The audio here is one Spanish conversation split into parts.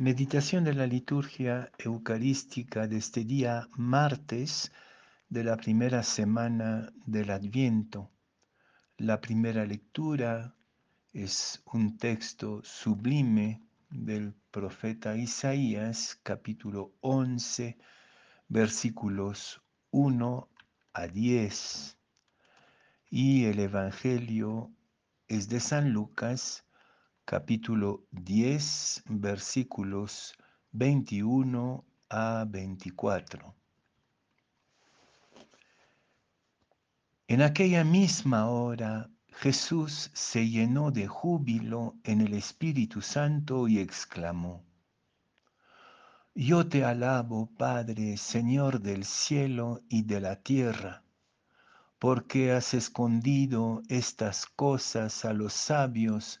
Meditación de la liturgia eucarística de este día martes de la primera semana del Adviento. La primera lectura es un texto sublime del profeta Isaías, capítulo 11, versículos 1 a 10. Y el Evangelio es de San Lucas, capítulo 10, versículos 21 a 24. En aquella misma hora Jesús se llenó de júbilo en el Espíritu Santo y exclamó, Yo te alabo, Padre, Señor del cielo y de la tierra, porque has escondido estas cosas a los sabios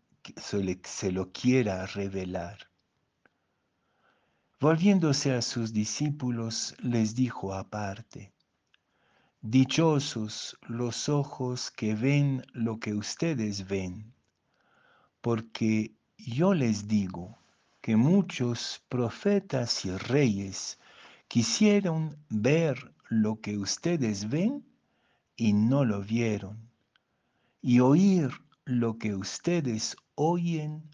se lo quiera revelar. Volviéndose a sus discípulos, les dijo aparte, Dichosos los ojos que ven lo que ustedes ven, porque yo les digo que muchos profetas y reyes quisieron ver lo que ustedes ven y no lo vieron, y oír lo que ustedes oyen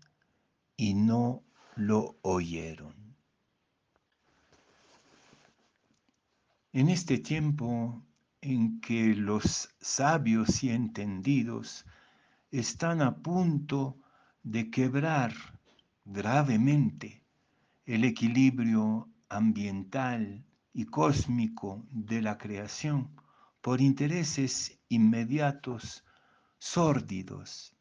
y no lo oyeron. En este tiempo en que los sabios y entendidos están a punto de quebrar gravemente el equilibrio ambiental y cósmico de la creación por intereses inmediatos sórdidos.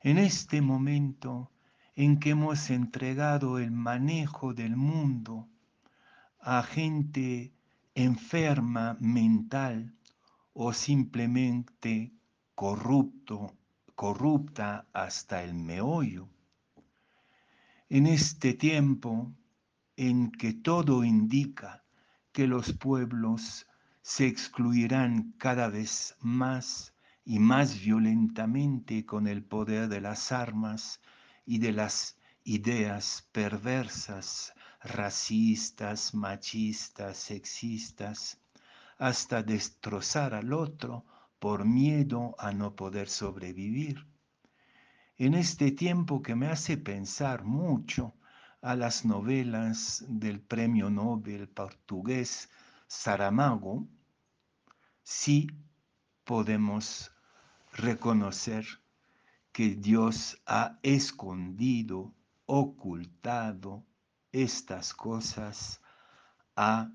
En este momento en que hemos entregado el manejo del mundo a gente enferma mental o simplemente corrupto, corrupta hasta el meollo. En este tiempo en que todo indica que los pueblos se excluirán cada vez más y más violentamente con el poder de las armas y de las ideas perversas, racistas, machistas, sexistas, hasta destrozar al otro por miedo a no poder sobrevivir. En este tiempo que me hace pensar mucho a las novelas del premio Nobel portugués Saramago, sí podemos reconocer que Dios ha escondido, ocultado estas cosas a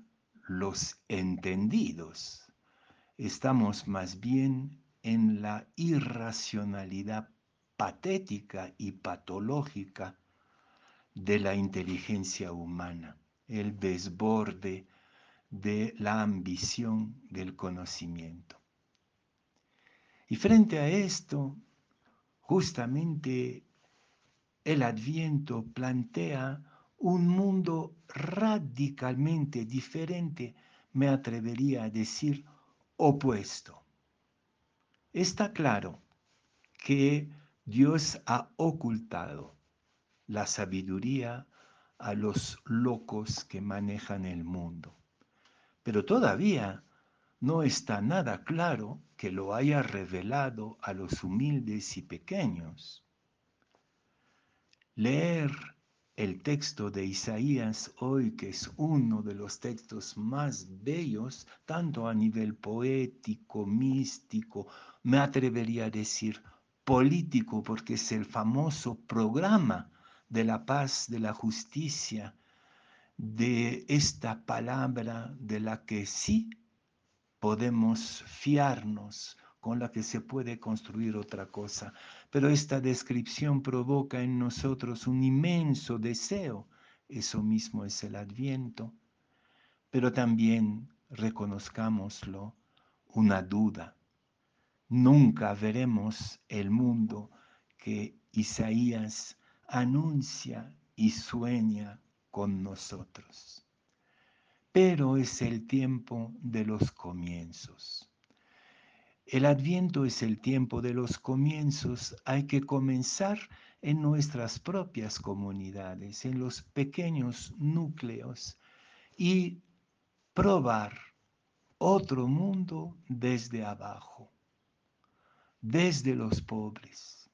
los entendidos. Estamos más bien en la irracionalidad patética y patológica de la inteligencia humana, el desborde de la ambición del conocimiento. Y frente a esto, justamente el adviento plantea un mundo radicalmente diferente, me atrevería a decir opuesto. Está claro que Dios ha ocultado la sabiduría a los locos que manejan el mundo. Pero todavía no está nada claro que lo haya revelado a los humildes y pequeños. Leer el texto de Isaías hoy, que es uno de los textos más bellos, tanto a nivel poético, místico, me atrevería a decir político, porque es el famoso programa de la paz, de la justicia, de esta palabra de la que sí podemos fiarnos, con la que se puede construir otra cosa. Pero esta descripción provoca en nosotros un inmenso deseo eso mismo es el adviento, pero también reconozcámoslo, una duda. Nunca veremos el mundo que Isaías anuncia y sueña con nosotros. Pero es el tiempo de los comienzos. El adviento es el tiempo de los comienzos. Hay que comenzar en nuestras propias comunidades, en los pequeños núcleos y probar otro mundo desde abajo, desde los pobres,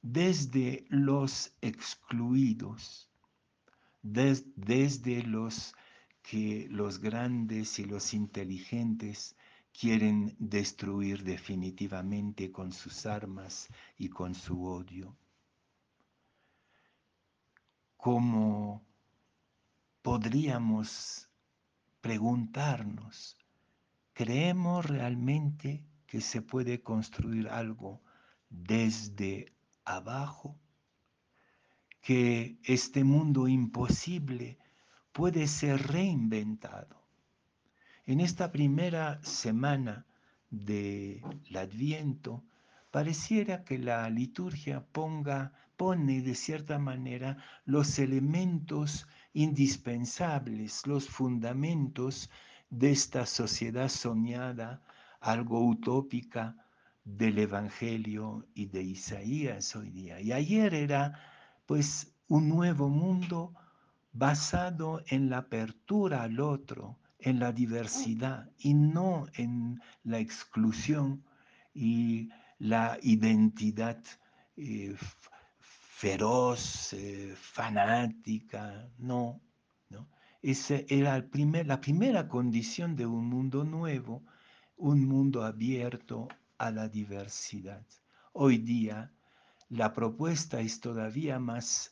desde los excluidos, desde los que los grandes y los inteligentes quieren destruir definitivamente con sus armas y con su odio. ¿Cómo podríamos preguntarnos, ¿creemos realmente que se puede construir algo desde abajo? ¿Que este mundo imposible puede ser reinventado? En esta primera semana del Adviento, pareciera que la liturgia ponga, pone de cierta manera los elementos indispensables, los fundamentos de esta sociedad soñada, algo utópica del Evangelio y de Isaías hoy día. Y ayer era pues un nuevo mundo basado en la apertura al otro, en la diversidad y no en la exclusión y la identidad eh, feroz, eh, fanática, no, no. Esa era el primer, la primera condición de un mundo nuevo, un mundo abierto a la diversidad. Hoy día la propuesta es todavía más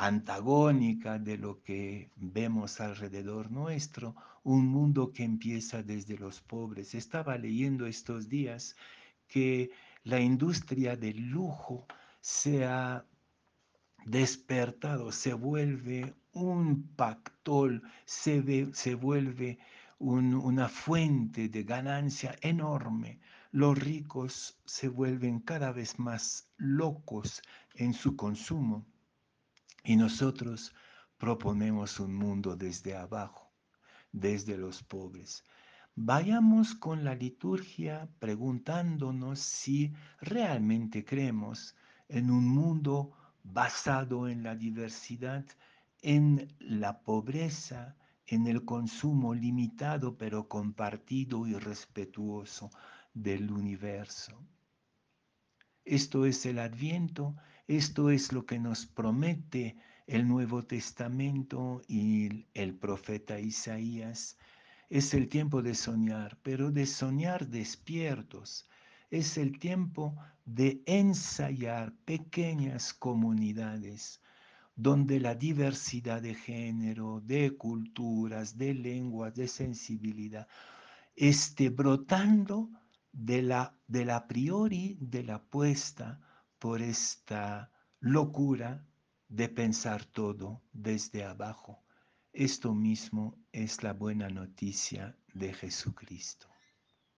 antagónica de lo que vemos alrededor nuestro, un mundo que empieza desde los pobres. Estaba leyendo estos días que la industria del lujo se ha despertado, se vuelve un pactol, se, se vuelve una fuente de ganancia enorme. Los ricos se vuelven cada vez más locos en su consumo y nosotros proponemos un mundo desde abajo, desde los pobres. Vayamos con la liturgia preguntándonos si realmente creemos en un mundo basado en la diversidad, en la pobreza, en el consumo limitado pero compartido y respetuoso del universo. Esto es el adviento esto es lo que nos promete el Nuevo Testamento y el profeta Isaías. Es el tiempo de soñar, pero de soñar despiertos. Es el tiempo de ensayar pequeñas comunidades donde la diversidad de género, de culturas, de lenguas, de sensibilidad, esté brotando de la, de la priori de la puesta por esta locura de pensar todo desde abajo. Esto mismo es la buena noticia de Jesucristo.